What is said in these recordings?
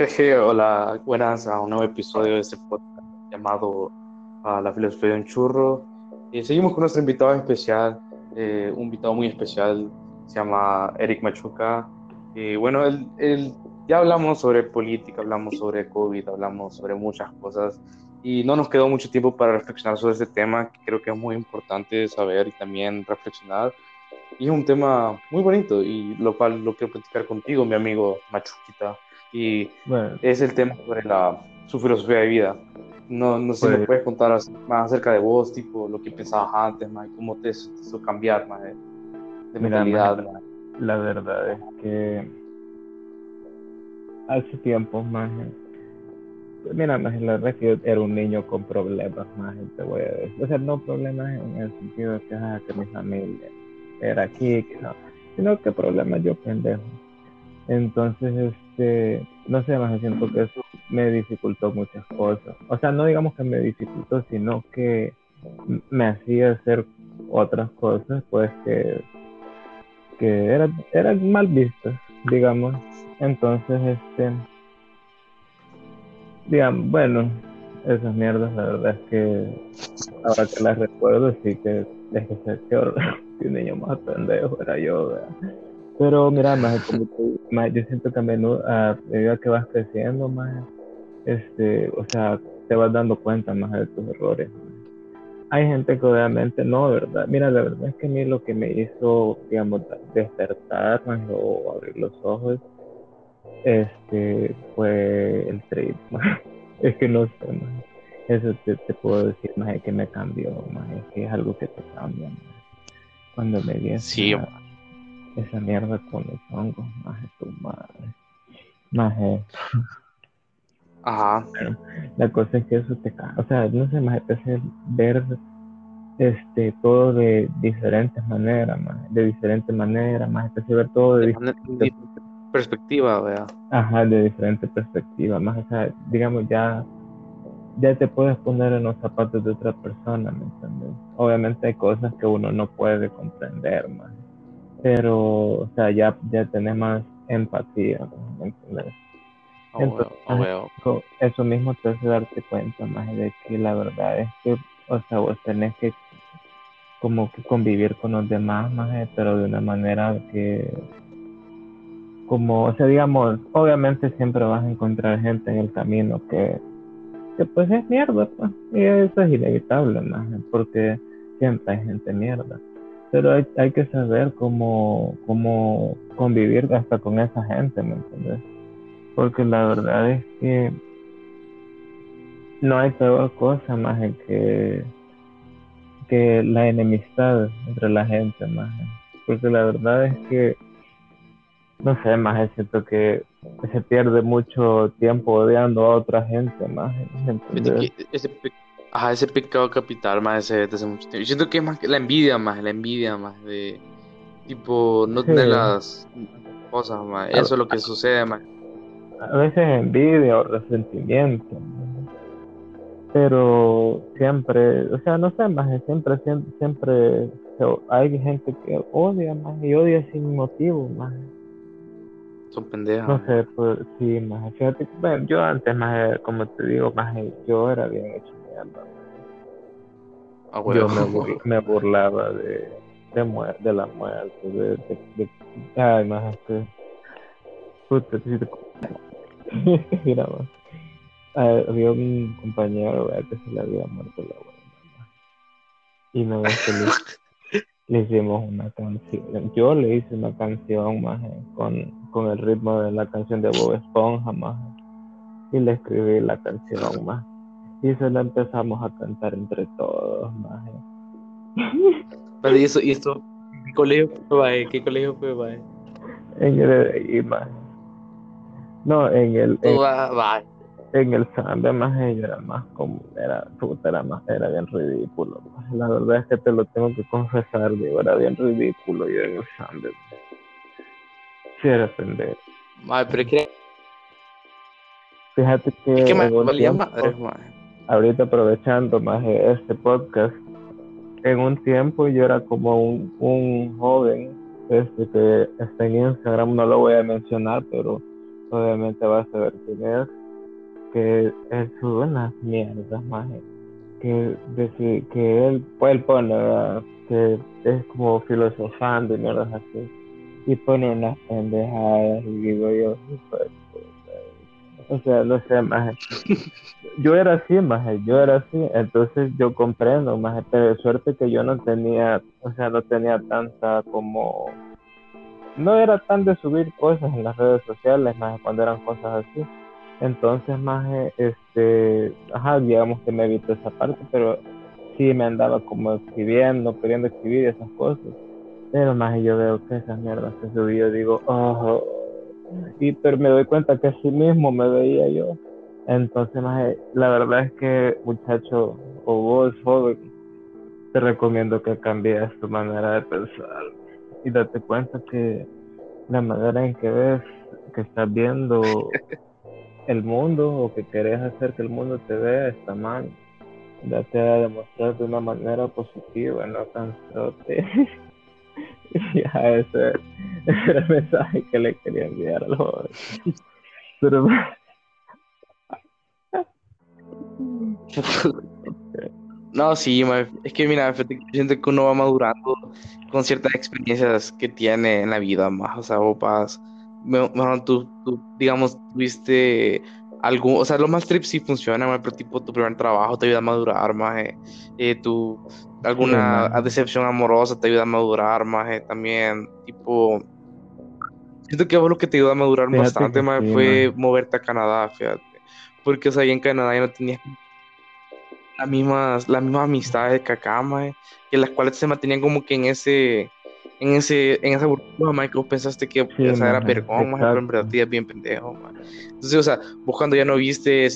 Hola, buenas a un nuevo episodio de este podcast llamado a La Filosofía de un Churro. Y seguimos con nuestro invitado especial, eh, un invitado muy especial, se llama Eric Machuca. Y bueno, él, ya hablamos sobre política, hablamos sobre COVID, hablamos sobre muchas cosas y no nos quedó mucho tiempo para reflexionar sobre este tema que creo que es muy importante saber y también reflexionar. Y es un tema muy bonito y lo cual lo quiero platicar contigo, mi amigo Machuquita. Y es el tema sobre la, su filosofía de vida. No, no sé si me pues puedes contar más acerca de vos, tipo lo que pensabas antes, más, cómo te hizo cambiar más de, mentalidad. la verdad es que hace tiempo más mira más la verdad es que yo era un niño con problemas más te voy a decir o sea no problemas en el sentido de que, ah, que mi familia era aquí que no sino que problemas yo pendejo entonces este no sé más siento que eso me dificultó muchas cosas. O sea no digamos que me dificultó sino que me hacía hacer otras cosas pues que que eran, eran mal vistas digamos. Entonces, este, digamos, bueno, esas mierdas, la verdad es que ahora que las recuerdo, sí que es que que un niño más pendejo era yo, Pero mira, más, más, yo siento que a menudo, a medida que vas creciendo, más, este, o sea, te vas dando cuenta más de tus errores. Hay gente que obviamente no, ¿verdad? Mira, la verdad es que a mí lo que me hizo, digamos, despertar o abrir los ojos este fue el trade es que no sé más eso te, puedo decir más es que me cambió más es que es algo que te cambia cuando me vi sí, esa, mierda con los hongos más tu madre más ajá la cosa es que eso te cambia o sea no sé más es ver este todo de diferentes maneras más de diferentes maneras más es ver todo de, diferentes perspectiva, vea. Ajá, de diferente perspectiva, más, o sea, digamos, ya, ya te puedes poner en los zapatos de otra persona, ¿me entiendes? Obviamente hay cosas que uno no puede comprender, más, pero, o sea, ya, ya tenés más empatía, ¿me entiendes? Oh, eso, mismo te hace darte cuenta más de que la verdad es que, o sea, vos tenés que como que convivir con los demás, más, pero de una manera que como, o sea, digamos, obviamente siempre vas a encontrar gente en el camino que, que pues es mierda, pues, y eso es inevitable, más, porque siempre hay gente mierda. Pero hay, hay que saber cómo, cómo convivir hasta con esa gente, ¿me entiendes? Porque la verdad es que no hay peor cosa más que, que la enemistad entre la gente, más. Porque la verdad es que no sé, más es cierto que se pierde mucho tiempo odiando a otra gente, más. Ajá, ese pecado capital, más ese desde mucho tiempo. Yo siento que es más que la envidia, más la envidia, más de tipo no tener las cosas, más. Eso es lo que sucede, más. A veces envidia o resentimiento, pero siempre, o sea, no sé, más siempre, siempre, siempre hay gente que odia más y odia sin motivo, más. Son pendejas. No sé, pues, sí, más. Fíjate, bueno, yo antes, más, como te digo, más, yo era bien hecho mierda. Ah, yo me, me, burlaba de, de, de la muerte, de, de, de ay, más, que. Puta, Mira, más. Ah, había un compañero, que se le había muerto la buena. Y no es feliz. le hicimos una canción. Yo le hice una canción más con, con el ritmo de la canción de Bob Esponja más y le escribí la canción más y se la empezamos a cantar entre todos más. Pero y eso, y esto, ¿qué colegio fue? ¿Qué colegio fue? En el más. No, en el. En, va, en el Samba más ella era más como era puta era más era bien ridículo la verdad es que te lo tengo que confesar digo era bien ridículo yo en el Samba sí era pendejo pero que fíjate que es que me valía madre, ahorita aprovechando más este podcast en un tiempo yo era como un, un joven este que está en Instagram no lo voy a mencionar pero obviamente vas a ver quién es, que es unas mierdas, más que, decir, que él, pues, él pone, que es como filosofando y mierdas así, y pone unas pendejadas y digo yo, pues, o sea, no sé, más yo era así, más yo era así, entonces yo comprendo, más pero de suerte que yo no tenía, o sea, no tenía tanta como, no era tan de subir cosas en las redes sociales, más cuando eran cosas así, entonces más, este, ajá, digamos que me evito esa parte, pero sí me andaba como escribiendo, queriendo escribir esas cosas, pero más yo veo que esas mierdas se subí, yo digo, oh, y pero me doy cuenta que así mismo me veía yo entonces, la verdad es que, muchacho, o vos, joven, te recomiendo que cambies tu manera de pensar y date cuenta que la manera en que ves, que estás viendo el mundo o que querés hacer que el mundo te vea está mal. Date a demostrar de una manera positiva, no tan ya, ese, era el mensaje que le quería enviar a los jóvenes. Pero No, sí, es que mira, siento que uno va madurando con ciertas experiencias que tiene en la vida, más, o sea, vos vas, mejor tú, digamos, tuviste algún, o sea, los más trips sí funcionan, pero tipo tu primer trabajo te ayuda a madurar, más, eh, eh, tu, alguna decepción amorosa te ayuda a madurar, más, también, tipo, siento que lo que te ayuda a madurar bastante, más, fue moverte a Canadá, fíjate, porque, o sea, ahí en Canadá ya no tenías las mismas, las mismas amistades que acá, que las cuales se mantenían como que en ese, en ese, en esa burbuja, mae, que vos pensaste que esa era vergón, pero en verdad te bien pendejo, Entonces, o sea, vos cuando ya no viste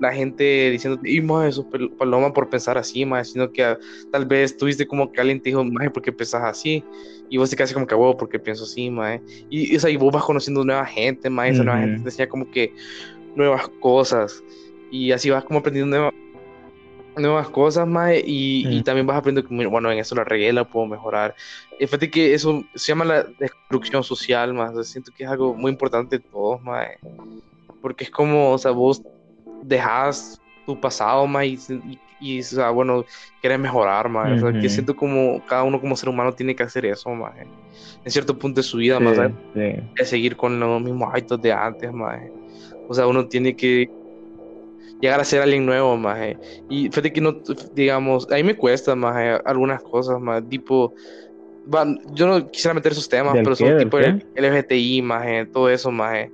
la gente diciendo, y más eso, paloma por pensar así, más, sino que tal vez tuviste como que alguien te dijo, más, ¿por qué pensás así? Y vos te quedaste como que, huevo, porque pienso así, más. Y, o sea, y vos vas conociendo nueva gente, más, esa nueva gente te decía como que nuevas cosas y así vas como aprendiendo nuevas cosas más y, también vas aprendiendo que, bueno, en eso la regué, la puedo mejorar. Y fíjate que eso se llama la destrucción social más, siento que es algo muy importante de todos más, porque es como, o sea, vos dejas tu pasado más y, o sea, bueno, quieres mejorar más, o sea, que siento como cada uno como ser humano tiene que hacer eso más, en cierto punto de su vida más, de seguir con los mismos hábitos de antes más, o sea, uno tiene que llegar a ser alguien nuevo, más Y fíjate que no, digamos, a mí me cuesta, más algunas cosas, más tipo, yo no quisiera meter esos temas, pero son tipo el, LGTI, más todo eso, más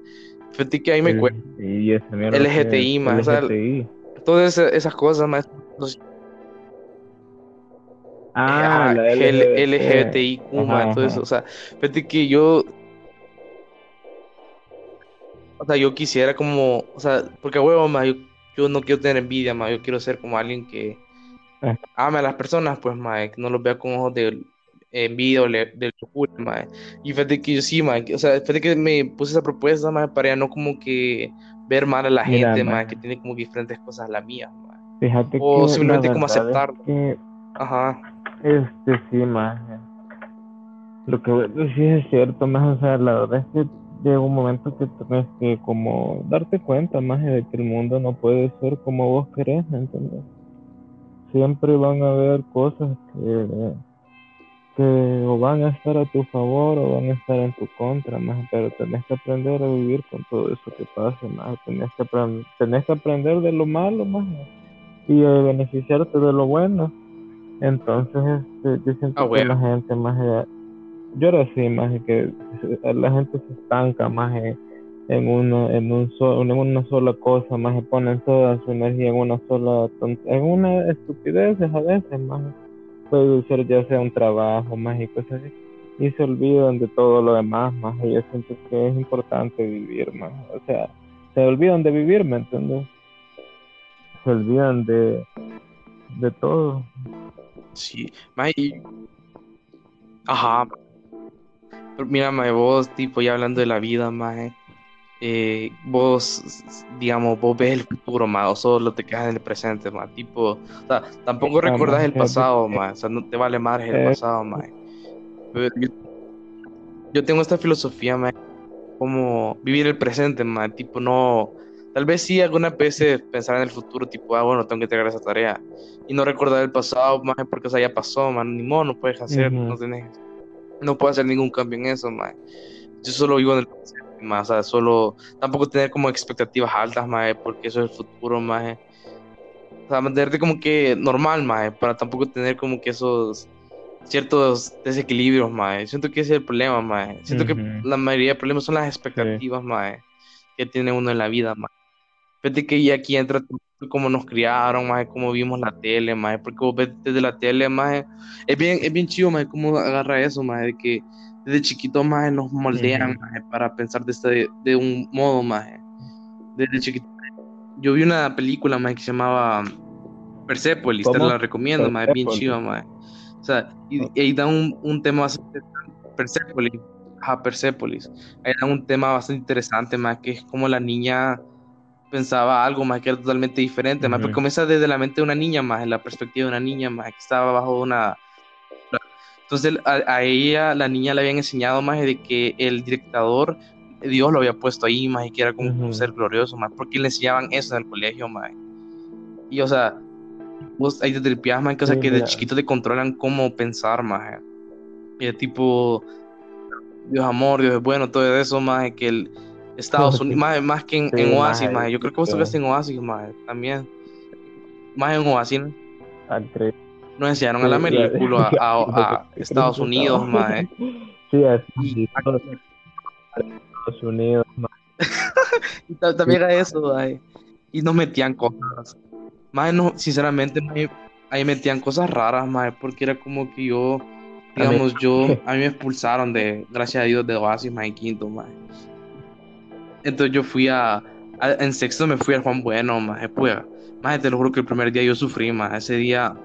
Fíjate que a mí me cuesta. LGTI, más, todas esas, cosas, más. Ah, la LGBTI, todo eso, o sea, fíjate que yo o sea, yo quisiera como, o sea, porque huevo, más, yo yo no quiero tener envidia, más yo quiero ser como alguien que eh. ame a las personas, pues, más no los vea con ojos de envidia o de locura, más. Y fíjate que yo sí, más, o sea, fíjate que me puse esa propuesta, más, para ya no como que ver mal a la gente, más, que tiene como diferentes cosas a la mía. Fíjate o simplemente como aceptar. Ajá. Este sí, más. Lo que sí es cierto, más, o sea, la verdad es que llega un momento que tienes que como darte cuenta más de que el mundo no puede ser como vos querés, ¿entendés? Siempre van a haber cosas que, que o van a estar a tu favor o van a estar en tu contra, más, pero tenés que aprender a vivir con todo eso que pasa, más, tenés que, tenés que aprender de lo malo, más, y beneficiarte de lo bueno. Entonces, este, yo siento ah, que la gente más yo era así, más que la gente se estanca más en, una, en, un en una sola cosa, más ponen toda su energía en una sola, en una estupidez a veces, más puede ser ya sea un trabajo, más y cosas así, y se olvidan de todo lo demás, más y yo siento que es importante vivir, más, o sea, se olvidan de vivir, ¿me entiendes? Se olvidan de, de todo. Sí, más Ajá, Mira, mae, vos, tipo, ya hablando de la vida, mae, eh, vos, digamos, vos ves el futuro, mae, o solo te quedas en el presente, mae, tipo, o sea, tampoco recordás el pasado, mae, o sea, no te vale más el pasado, mae. Yo, tengo esta filosofía, mae, como vivir el presente, más tipo no, tal vez sí alguna veces pensar en el futuro, tipo, ah, bueno, tengo que entregar esa tarea y no recordar el pasado, más porque eso ya pasó, man, ni modo, no puedes hacer, no tenés, no puedes hacer ningún cambio en eso, más. Yo solo vivo en el presente, más, o sea, solo, tampoco tener como expectativas altas, más, porque eso es el futuro, más. O sea, mantenerte como que normal, más, para tampoco tener como que esos ciertos desequilibrios, mae. Siento que ese es el problema, mae. Siento que la mayoría de problemas son las expectativas, mae, que tiene uno en la vida, mae. Fíjate que ya aquí entra cómo nos criaron, mae, cómo vimos la tele, mae, porque vos ves desde la tele, mae, es bien, es bien chido, mae, cómo agarra eso, mae, de que desde chiquito, mae, nos moldean, mae, para pensar de, este, de un modo, mae. Desde chiquito. Yo vi una película, mae, que se llamaba Persepolis, te la recomiendo, mae, bien chido, mae o sea, y, ahí da un, un tema bastante Persepolis, ajá, Persepolis. Ahí da un tema bastante interesante, más que es como la niña pensaba algo más que era totalmente diferente, más porque comienza desde la mente de una niña más, en la perspectiva de una niña más, que estaba bajo una... Entonces a, ella, la niña le habían enseñado más de que el director, Dios lo había puesto ahí más y que era como un ser glorioso más, porque le enseñaban eso en el colegio más. Y o sea, vos ahí te tripeas, man, que, o sea, que de chiquito te controlan cómo pensar, más. Y es tipo, Dios amor, Dios es bueno, todo eso, más que el Estados Unidos, más, más que en, Oasis, más. Yo creo que vos tocaste en Oasis, más, también. Más en Oasis. Nos enseñaron a la película a, a, Estados Unidos, más. Sí, así. Estados Unidos, más. y también era eso, más. Y nos metían cosas más no, sinceramente, ahí metían cosas raras, más porque era como que yo, digamos, yo, a mí me expulsaron de, gracias a Dios, de Oasis, más en quinto, más. Entonces yo fui a, en sexto me fui al Juan Bueno, más, pues, más, te lo juro que el primer día yo sufrí, más, ese día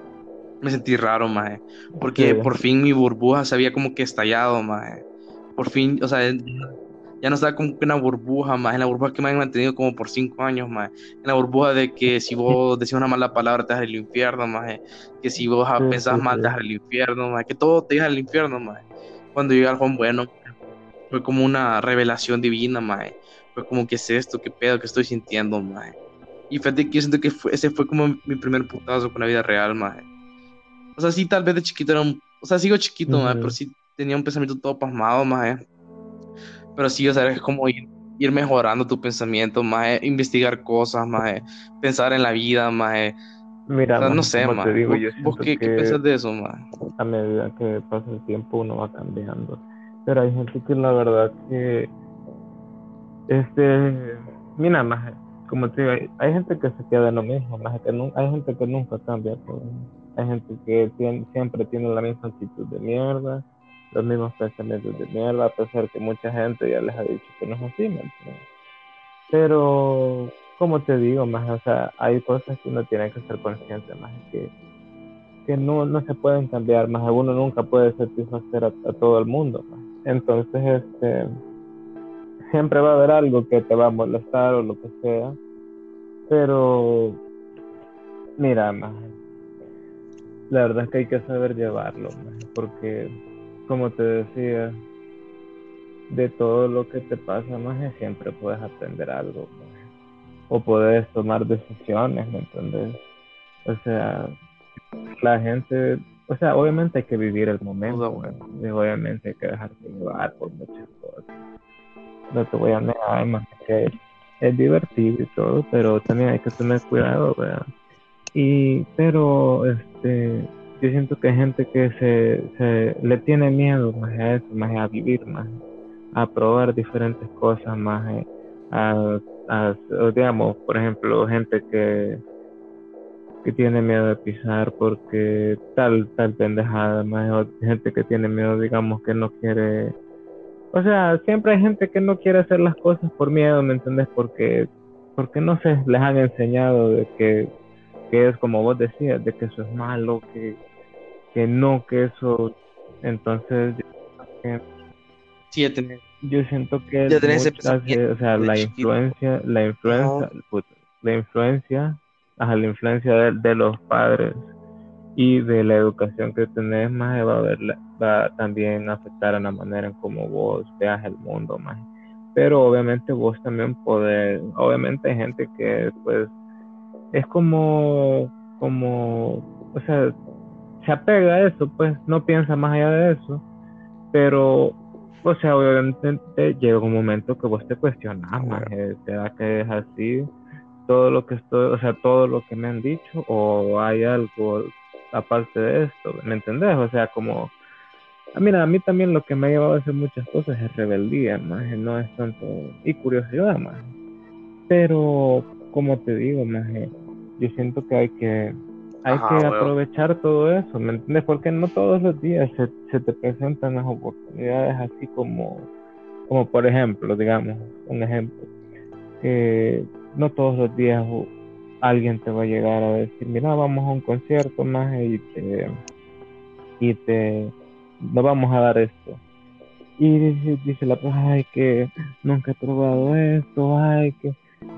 me sentí raro, más, porque por fin mi burbuja se había como que estallado, más, por fin, o sea, ya no estaba como que una burbuja más, en la burbuja que me han mantenido como por cinco años más, en la burbuja de que si vos decís una mala palabra te vas al infierno más, que si vos pensás mal te vas al infierno más, que todo te vas al infierno más. Cuando llegué al Juan Bueno, fue como una revelación divina más, fue como que es esto, qué pedo que estoy sintiendo más. Y fíjate que yo siento que ese fue como mi primer putazo con la vida real más. O sea, sí, tal vez de chiquito era un, o sea, sigo chiquito más, pero sí tenía un pensamiento todo pasmado más. Pero sí, o sea, es como ir, mejorando tu pensamiento, más investigar cosas, más pensar en la vida, más Mira, no sé, más. Te digo, ¿Vos, qué, qué piensas de eso, más? A medida que pasa el tiempo uno va cambiando. Pero hay gente que la verdad que este mira más como te digo, hay, gente que se queda en lo mismo, más que hay gente que nunca cambia, hay gente que siempre tiene la misma actitud de mierda, los mismos pensamientos de mierda, a pesar que mucha gente ya les ha dicho que no es así, ¿me Pero, como te digo, más, o sea, hay cosas que uno tiene que ser consciente, más que, que no, no se pueden cambiar, más uno nunca puede satisfacer a, todo el mundo, Entonces, este, siempre va a haber algo que te va a molestar o lo que sea, pero, mira, más, la verdad es que hay que saber llevarlo, porque como te decía, de todo lo que te pasa, más siempre puedes aprender algo, o puedes tomar decisiones, ¿me entiendes? O sea, la gente, o sea, obviamente hay que vivir el momento, y obviamente hay que dejarse llevar por muchas cosas. No te voy a negar, más que es divertido y todo, pero también hay que tener cuidado, ¿verdad? Y, pero, este, yo siento que hay gente que se, se le tiene miedo más a eso, más a vivir, más a probar diferentes cosas, más a, digamos, por ejemplo, gente que que tiene miedo de pisar porque tal tal pendejada, más gente que tiene miedo, digamos, que no quiere o sea, siempre hay gente que no quiere hacer las cosas por miedo, ¿me entiendes? Porque porque no sé, les han enseñado de que, que es como vos decías, de que eso es malo, que que no, que eso, entonces, sí, yo siento que o sea, la influencia, la influencia, la influencia, ajá, la influencia de, los padres y de la educación que tenés más va a ver, va también a afectar a la manera en cómo vos veas el mundo más. Pero obviamente vos también podés, obviamente hay gente que pues es como, como, o sea, se apega a eso, pues no piensa más allá de eso, pero, o sea, obviamente llega un momento que vos te cuestionas, más, ¿será que es así? Todo lo que estoy, o sea, todo lo que me han dicho, o hay algo aparte de esto, ¿me entendés? O sea, como, ah, mira, a mí también lo que me ha llevado a hacer muchas cosas es rebeldía, más, no es tanto, y curiosidad, más. Pero, como te digo, más, yo siento que hay que hay que aprovechar todo eso, ¿me entiendes? Porque no todos los días se, se, te presentan las oportunidades así como, como por ejemplo, digamos, un ejemplo, que no todos los días alguien te va a llegar a decir, mira, vamos a un concierto más y te, y te, no vamos a dar esto. Y dice, dice la persona, ay, que nunca he probado esto, ay, que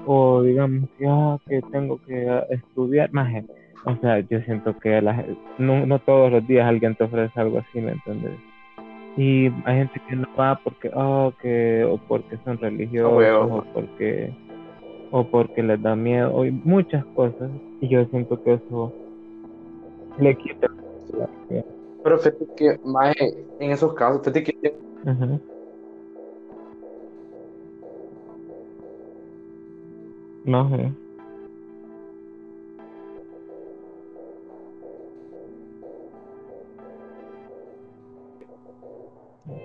o digamos que, ah, que tengo que estudiar más o sea yo siento que la, no, no todos los días alguien te ofrece algo así me entiendes y hay gente que no va porque oh, que o porque son religiosos o porque o porque les da miedo o muchas cosas y yo siento que eso le quita pero fíjate que más en esos casos fíjate que No sé.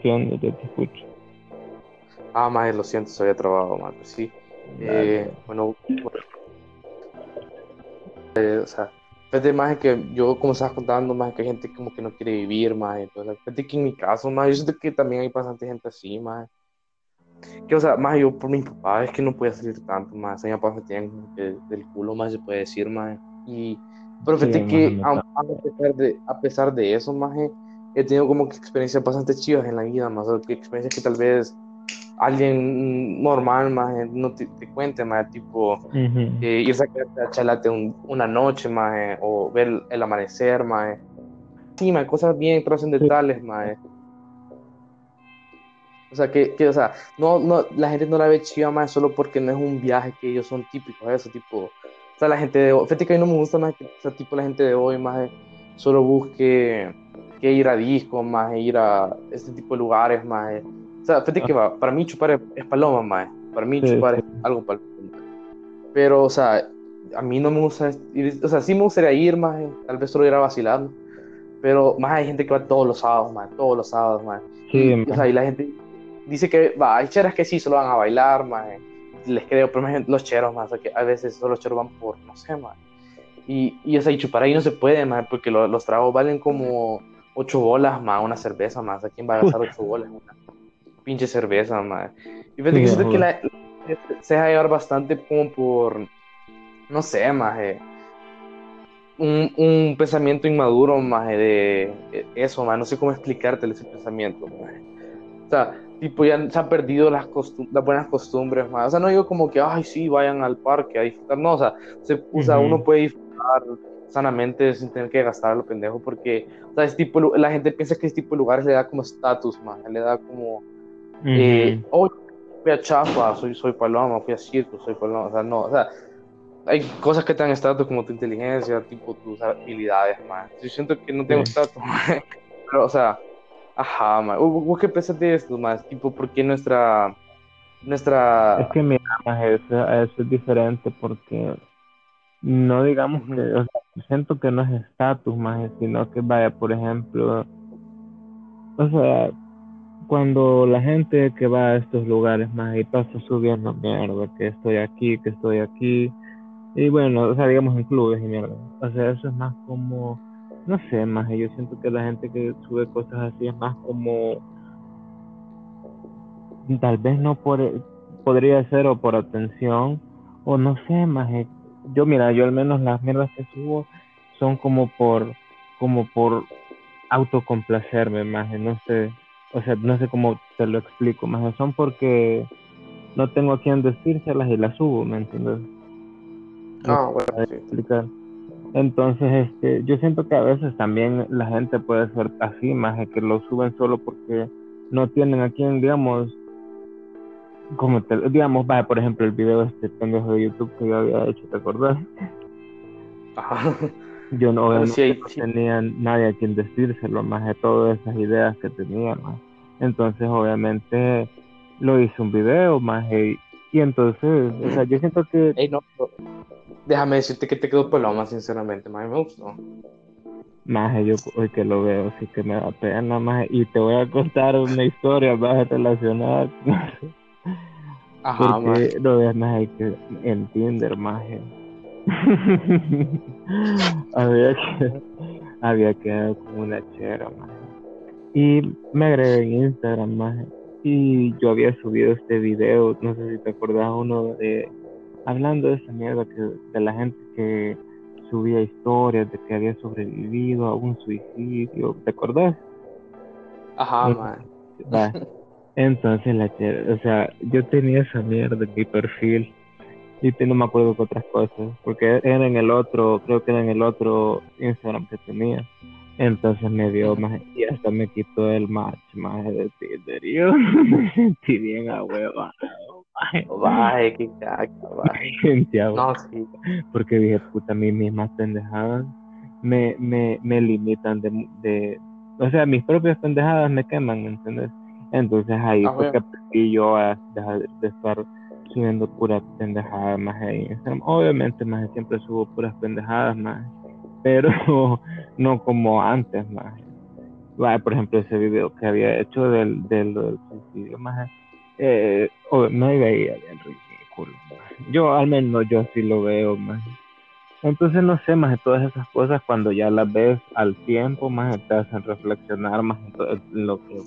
¿Qué onda? te escucho. Ah, más lo siento, se había trabado, más pues sí. Eh, bueno, eh, o sea, fíjate más que yo, como estabas contando, más que hay gente como que no quiere vivir, más, entonces, fíjate que en mi caso, más, yo siento que también hay bastante gente así, más, que, o sea, más yo por mi papá es que no podía salir tanto, más. A mi papá me tenían del culo, más se puede decir, más. Y, pero fíjate que a, a, pesar de, a pesar de eso, más he tenido como que experiencias bastante chivas en la vida, más. que experiencias que tal vez alguien normal, más no te, cuente, más tipo eh, irse a chalate una noche, más o ver el, amanecer, más. Sí, más cosas bien trascendentales, más o sea, que, que, o sea, no, no, la gente no la ve chiva más solo porque no es un viaje que ellos son típicos, eso, tipo, o sea, la gente de hoy, fíjate que a mí no me gusta más que, o sea, tipo, la gente de hoy más solo busque que ir a discos, más ir a este tipo de lugares, más, o sea, fíjate que va, para mí chupar es, paloma, más, para mí chupar es algo paloma, pero, o sea, a mí no me gusta ir, o sea, sí me gustaría ir, más, tal vez solo ir a vacilar, pero más hay gente que va todos los sábados, más, todos los sábados, más, sí, o sea, y la gente dice que va, hay cheras que sí solo van a bailar, más les creo, pero los cheros, más, que a veces solo los cheros van por, no sé, más. Y, y, o sea, y chupar ahí no se puede, más, porque los tragos valen como ocho bolas, más, una cerveza, más. ¿A quién va a gastar ocho bolas? Una pinche cerveza, más. Y fíjate que siento que la, se deja llevar bastante como por, no sé, más, un, un, pensamiento inmaduro, más, de eso, más. No sé cómo explicarte ese pensamiento, más. O sea, tipo, ya se han perdido las, las buenas costumbres más. O sea, no digo como que, ay, sí, vayan al parque a disfrutar. No, o sea, se, o sea uno puede disfrutar sanamente sin tener que gastar a lo pendejo porque, o sea, es tipo, la gente piensa que este tipo de lugares le da como estatus, más, le da como, eh, oh, fui a Chafa, soy, soy paloma, fui a circo, soy paloma, o sea, no, o sea, hay cosas que te dan estatus como tu inteligencia, tipo tus habilidades, más. Yo siento que no tengo estatus, pero, o sea, Ajá, ma. ¿Vos qué pensás de esto, más? Tipo, ¿por qué nuestra... nuestra... Es que más eso, eso es diferente porque no digamos que, siento que no es estatus más, sino que vaya, por ejemplo, o sea, cuando la gente que va a estos lugares más y pasa subiendo mierda, que estoy aquí, que estoy aquí, y bueno, o sea, digamos en clubes y mierda, o sea, eso es más como no sé, más yo siento que la gente que sube cosas así es más como tal vez no por podría ser o por atención o no sé, más yo mira, yo al menos las mierdas que subo son como por como por autocomplacerme más, no sé, o sea, no sé cómo te lo explico, más son porque no tengo a quien decírselas y las subo, ¿me entiendes? Ah, bueno, sí. Entonces, este, yo siento que a veces también la gente puede ser así, más de que lo suben solo porque no tienen a quien, digamos, como te, digamos, va, por ejemplo, el video de este pendejo de YouTube que yo había hecho, ¿te acordás? Ajá. Yo no, obviamente Sí, no tenía nadie a quien decírselo, más de todas esas ideas que tenía, más. Entonces, obviamente, lo hice un video, más, y, y entonces, o sea, yo siento que Ey, no, déjame decirte que te quedó peloma, sinceramente, más me gustó. Más yo hoy que lo veo, sí que me da pena, más. Y te voy a contar una historia más relacionada. Ajá, Porque más. lo ves más que en Tinder, más. había que había quedado con una chera, más. Y me agregué en Instagram, más. Y yo había subido este video, no sé si te acordás, uno de hablando de esa mierda que de la gente que subía historias de que había sobrevivido a un suicidio, ¿te acordás? Ajá. Va. Entonces la o sea, yo tenía esa mierda en mi perfil y te- no me acuerdo con otras cosas, porque era en el otro, creo que era en el otro Instagram que tenía. Entonces me dio más y hasta me quitó el match más de Tinder. Yo me sentí bien a hueva. Vaya, qué caca, vaya. No, sí. porque dije, puta, a mí mismas pendejadas me, me, me limitan de, de, o sea, mis propias pendejadas me queman, ¿entendés? Entonces ahí Ah, fue que aprendí yo a dejar de estar subiendo puras pendejadas más Instagram. Obviamente más siempre subo puras pendejadas más, pero no como antes más. Por ejemplo, ese video que había hecho del, del, del suicidio más, eh, me veía bien ridículo. maje. Yo al menos yo así lo veo más. Entonces no sé más de todas esas cosas cuando ya las ves al tiempo más te hacen reflexionar más en, lo que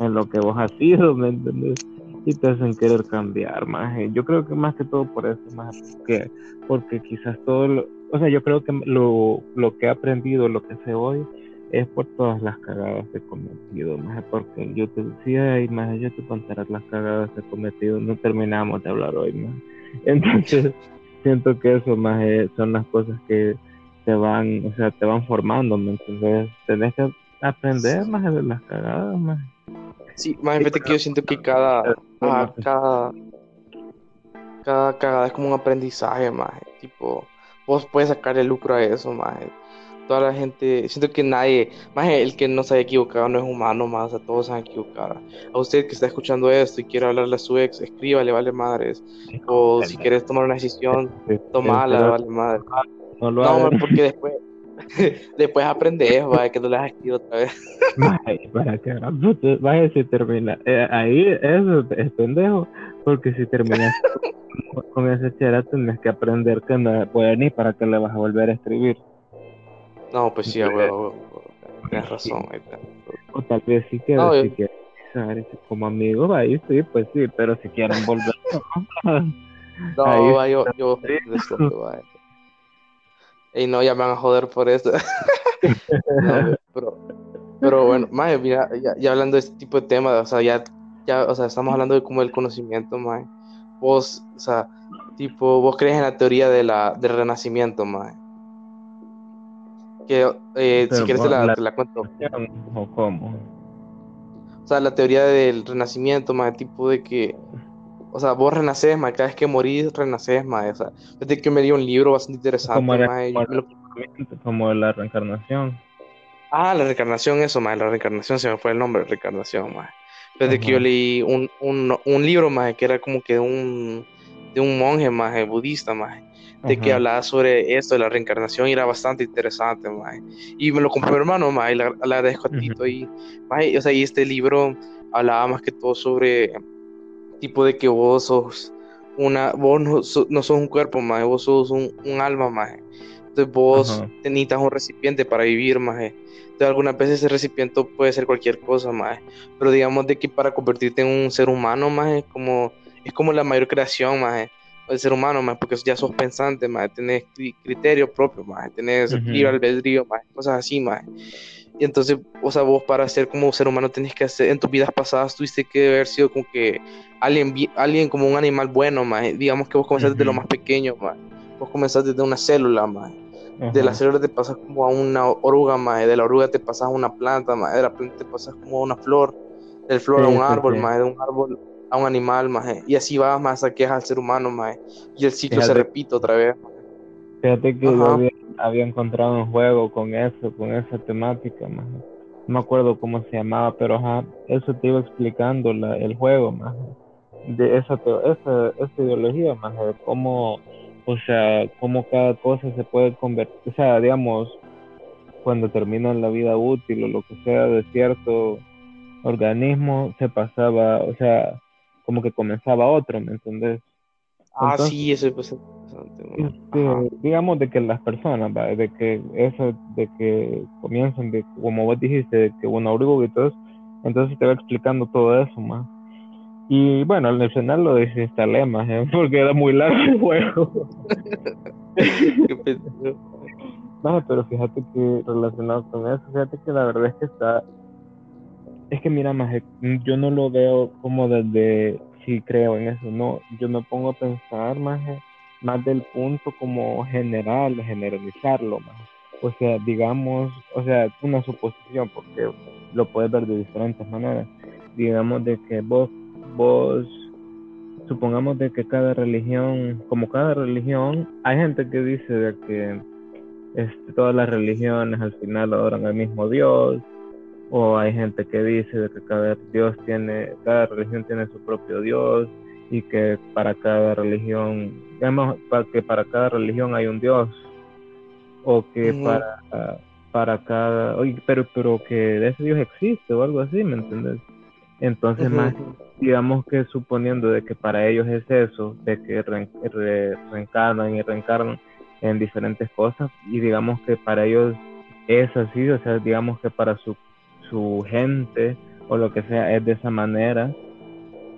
en lo que vos has sido, ¿me entiendes? Y te hacen querer cambiar más. Yo creo que más que todo por eso más porque porque quizás todo lo, o sea, yo creo que lo, lo que he aprendido, lo que sé hoy es por todas las cagadas que he cometido, más porque yo te decía y más yo te contaré las cagadas que he cometido, no terminamos de hablar hoy más. Entonces, siento que eso más son las cosas que te van, o sea, te van formando, ¿me entiendes? Tenés que aprender más de las cagadas, más. Sí, más fíjate que yo siento que cada, cada, cada cagada es como un aprendizaje, más. Tipo, vos puedes sacarle lucro a eso, más. Toda la gente, siento que nadie, más el que no se haya equivocado no es humano, más, sea, todos se han equivocado. A usted que está escuchando esto y quiere hablarle a su ex, escríbale, vale madres. O si quieres tomar una decisión, tomala, vale madre. No lo No, hagas. man, porque después, después aprendes, va, que no le has escrito otra vez. Para que vaya si termina. eh, ahí eso es pendejo, porque si terminas con- ese chera tenés que aprender que no bueno ni para que le vas a volver a escribir. No, pues sí, a huevo, a huevo, a huevo. Tienes razón, ahí está. O tal vez No, yo- si usar ese como amigo, ahí sí, pues sí, pero si quieren volver, no. Ahí va, yo, yo, esto, Ey, no, ya me van a joder por eso. No, pero, pero bueno, mae, mira, ya, ya hablando de este tipo de temas, o sea, ya, ya, o sea, estamos hablando de como el conocimiento, mae. Vos, o sea, tipo, vos crees en la teoría de la, del renacimiento, mae. Que, eh, si quieres te la, la- te la cuento. o cómo. O sea, la teoría del renacimiento, más tipo de que, o sea, vos renaces, más cada vez que morís, renaces, más, o sea, desde que me dio un libro bastante interesante, Como, mae, me lo- como la reencarnación. Ah, la reencarnación, eso, más, la reencarnación, se me fue el nombre, reencarnación, más. Desde que Ajá. yo leí un, un, un libro, más, que era como que de un, de un monje, más, budista, más, de que Ajá. hablaba sobre esto de la reencarnación y era bastante interesante, más. Y me lo compró mi hermano, más, y le, agradezco a. Tito. Y, maje, o sea, y este libro hablaba más que todo sobre tipo de que vos sos una, vos no, so- no sos un cuerpo, más, vos sos un, un alma, más. Entonces vos Ajá. necesitas un recipiente para vivir, más. Entonces algunas veces ese recipiente puede ser cualquier cosa, más. Pero digamos de que para convertirte en un ser humano, más, es como, es como la mayor creación, más. El ser humano, más, porque ya sos pensante, más, tenés cri- criterio propio, más, tenés libre albedrío, más, cosas así, más. Y entonces, o sea, vos para ser como ser humano tenés que hacer, en tus vidas pasadas tuviste que haber sido como que alguien, alguien como un animal bueno, más. Digamos que vos comenzaste desde lo más pequeño, más. Vos comenzaste desde una célula, más. De la célula te pasas como a una oruga, más. De la oruga te pasas a una planta, más. De la planta te pasas como a una flor. Del flor a un árbol, sí. más. De un árbol a un animal, maje, y así va más a quejas al ser humano, maje, y el ciclo se repite otra vez. Fíjate que Ajá. yo había, había encontrado un juego con eso, con esa temática, más. No me acuerdo cómo se llamaba, pero ajá, eso te iba explicando la, el juego, más. De esa, te- esa, esa ideología, más, de cómo, o sea, cómo cada cosa se puede convertir, o sea, digamos, cuando termina la vida útil o lo que sea de cierto organismo, se pasaba, o sea, como que comenzaba otro, ¿me entendés? Ah, sí, eso es ¿no? Este, digamos de que las personas, ¿va? de que eso, de que comienzan, de, como vos dijiste, de que una oruga y todo eso, entonces te va explicando todo eso más. Y bueno, al final lo desinstalé más, ¿eh? porque era muy largo el juego. Maje, pero fíjate que relacionado con eso, fíjate que la verdad es que está, es que mira, más yo no lo veo como desde si creo en eso, no, yo me pongo a pensar más, más del punto como general, generalizarlo más. O sea, digamos, o sea, una suposición, porque lo puedes ver de diferentes maneras. Digamos de que vos, vos, supongamos de que cada religión, como cada religión, hay gente que dice de que este, todas las religiones al final adoran al mismo Dios, o hay gente que dice de que cada Dios tiene, cada religión tiene su propio Dios y que para cada religión, digamos, para que para cada religión hay un Dios, o que para, para cada, pero, pero que ese Dios existe o algo así, ¿me entiendes? Entonces, más, digamos que suponiendo de que para ellos es eso, de que re- re- reencarnan y reencarnan en diferentes cosas, y digamos que para ellos es así, o sea, digamos que para su, su gente o lo que sea es de esa manera,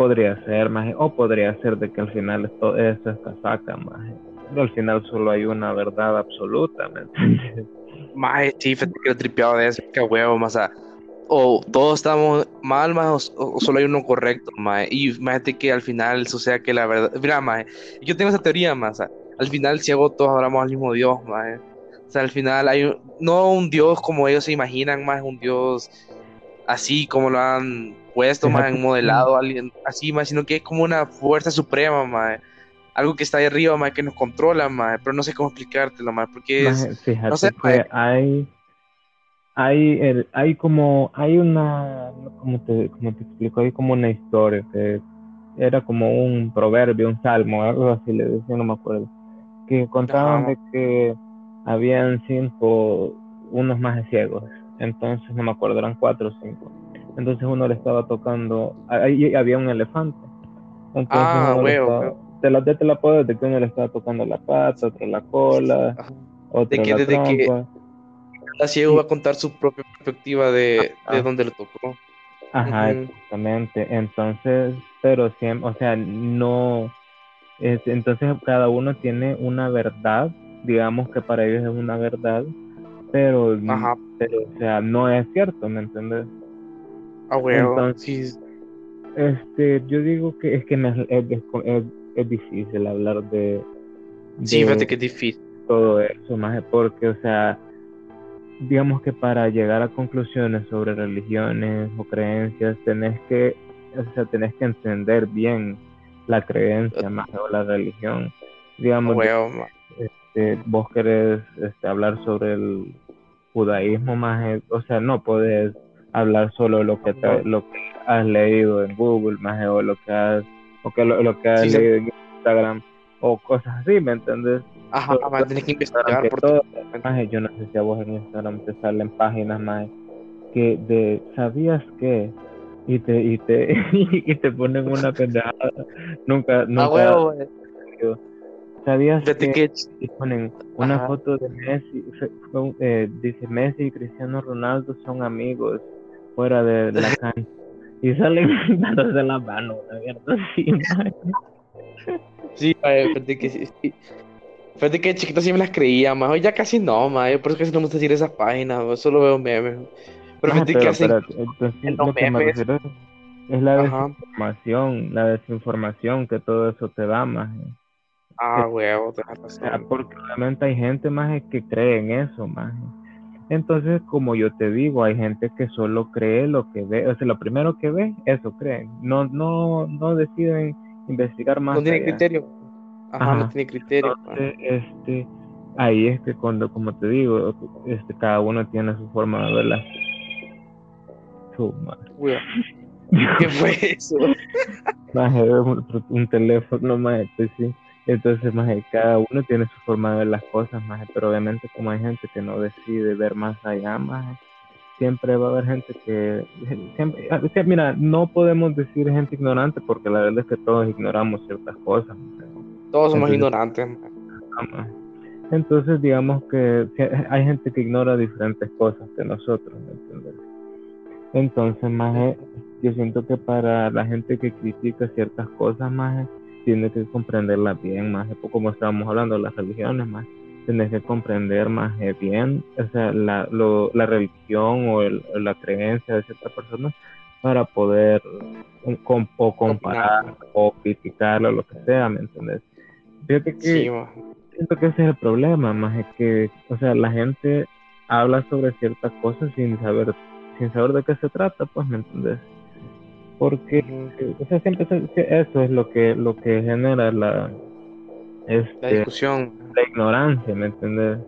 podría ser más, o podría ser de que al final esto, es casaca más, pero al final solo hay una verdad absoluta, ¿me entiendes? Maje, sí, fíjate que tripeado de eso, que huevo, más a- o todos estamos mal, más o, o solo hay uno correcto, maje. Y imagínate que al final suceda que la verdad, mira, maje, yo tengo esa teoría, más al final si hago todos adoramos al mismo Dios, maje. O sea, al final hay un- no un Dios como ellos se imaginan, más un Dios así como lo han puesto, más Fíjate en modelado, alguien así, más, sino que es como una fuerza suprema, maje. Algo que está ahí arriba, maje, que nos controla, maje, pero no sé cómo explicártelo, maje, porque es... Fíjate no sé, que hay hay el, hay como hay una como te como te explico hay como una historia que era como un proverbio un salmo algo así le decía no me acuerdo que contaban de que habían cinco unos más ciegos. Entonces no me acuerdo eran cuatro o cinco entonces uno le estaba tocando ahí había un elefante entonces Ah, le huevo, estaba- te la, te la puedo de que uno le estaba tocando la pata otro la cola Ajá. otro que la desde que- trompa Cada ciego va a contar su propia perspectiva de, Ajá. de donde lo tocó. Ajá, Ujú. exactamente. Entonces, pero siempre, o sea, no, es- entonces cada uno tiene una verdad, digamos que para ellos es una verdad, pero, Ajá. pero o sea, no es cierto, ¿me entiendes? Ah, huevo. Entonces- Sí. Este, yo digo que es que es, es- es- difícil hablar de, Sí, fíjate que es difícil. todo eso, más porque, o sea, digamos que para llegar a conclusiones sobre religiones o creencias tenés que, o sea, tenés que entender bien la creencia más o la religión. Digamos, ma. este, vos querés este, hablar sobre el judaísmo más, o sea, no podés hablar solo de lo que te- lo que has leído en Google más o lo que has o que lo, lo que has Sí, sí. leído en Instagram o cosas así, ¿me entendés? Ajá, tenés que investigar por todo, maje, yo no sé si a vos en Instagram te salen páginas más que de sabías que y te y te y te ponen una pendejada nunca Ah, nunca ma. sabías que que y ponen una Ajá. foto de Messi eh, dice Messi y Cristiano Ronaldo son amigos fuera de la cancha y salen dándose la mano una mierda así, maje. Sí, fíjate que sí. sí. Fíjate que chiquito sí me las creía, más hoy ya casi no, ma. Por eso casi no me gusta decir esas páginas, solo veo memes. Pero fíjate que en los lo que me memes. refiero es, la Ajá. desinformación, la desinformación que todo eso te da más. Ah, huevo, sea, razón. porque realmente hay gente más que cree en eso más. Entonces, como yo te digo, hay gente que solo cree lo que ve, o sea, lo primero que ve, eso creen. No, no, no deciden investigar más. No tiene criterio. Ajá, no tiene criterio. Entonces, este, ahí es que cuando, como te digo, este, cada uno tiene su forma de verla. Su madre. ¿Qué fue eso? Más un, un teléfono, más, pues sí. Entonces, más cada uno tiene su forma de ver las cosas, más pero obviamente como hay gente que no decide ver más allá, más siempre va a haber gente que siempre, mira, no podemos decir gente ignorante porque la verdad es que todos ignoramos ciertas cosas. Todos somos ignorantes. Entonces, digamos que hay gente que ignora diferentes cosas que nosotros, Entonces, más yo siento que para la gente que critica ciertas cosas, más tienes que comprenderla bien, más como estábamos hablando de las religiones, más tienes que comprender más bien, o sea, la, lo, la religión o la creencia de cierta persona para poder o comparar o criticarlo o lo que sea, ¿me entiendes? Fíjate que siento que ese es el problema, más es que, o sea, la gente habla sobre ciertas cosas sin saber, sin saber de qué se trata, pues, ¿me entiendes? Porque siempre eso es lo que lo que genera la este, la discusión. la ignorancia me entiendes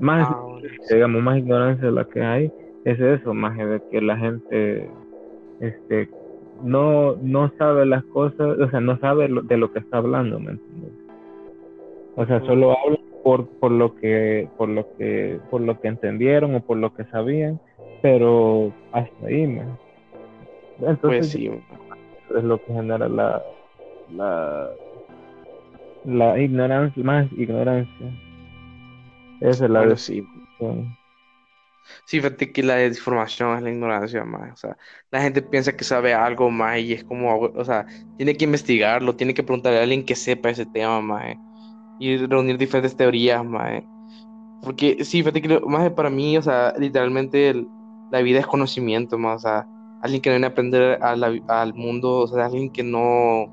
más ah, digamos más ignorancia de la que hay es eso más de que la gente este no no sabe las cosas o sea no sabe de lo que está hablando me entiendes o sea solo habla por por lo que por lo que por lo que entendieron o por lo que sabían pero hasta ahí man entonces, pues sí. Es lo que genera la, la, la ignorancia, más ignorancia. Esa es la bueno, sí. Sí, fíjate que la desinformación es la ignorancia más. O sea, la gente piensa que sabe algo más y es como, o sea, tiene que investigarlo, tiene que preguntarle a alguien que sepa ese tema más. Y reunir diferentes teorías más. Porque sí, fíjate que más para mí, o sea, literalmente la vida es conocimiento más. O sea, alguien que viene a aprender al mundo, o sea, alguien que no,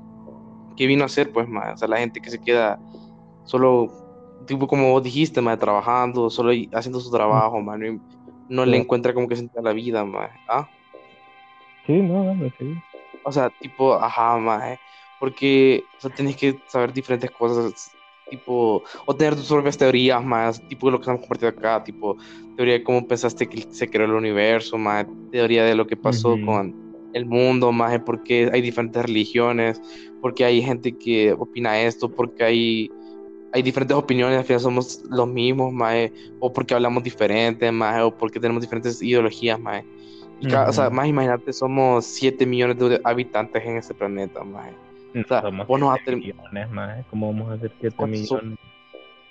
que vino a ser, pues, más, o sea, la gente que se queda solo, tipo como vos dijiste, más, trabajando, solo haciendo su trabajo, más, no, le encuentra como que sentir la vida, más, ¿ah? Sí, no, no, sí. O sea, tipo, ajá, más, porque, o sea, tienes que saber diferentes cosas, tipo, o tener tus propias teorías más, tipo lo que estamos compartiendo acá, tipo, teoría de cómo pensaste que se creó el universo, más teoría de lo que pasó con el mundo, más porque hay diferentes religiones, porque hay gente que opina esto, porque hay, hay diferentes opiniones, al final somos los mismos, más, o porque hablamos diferente, más, o porque tenemos diferentes ideologías, más. O sea, más imagínate, somos 7 millones de habitantes en este planeta, más. O sea, somos vos no millones, más. ¿Cómo vamos a hacer 7 millones?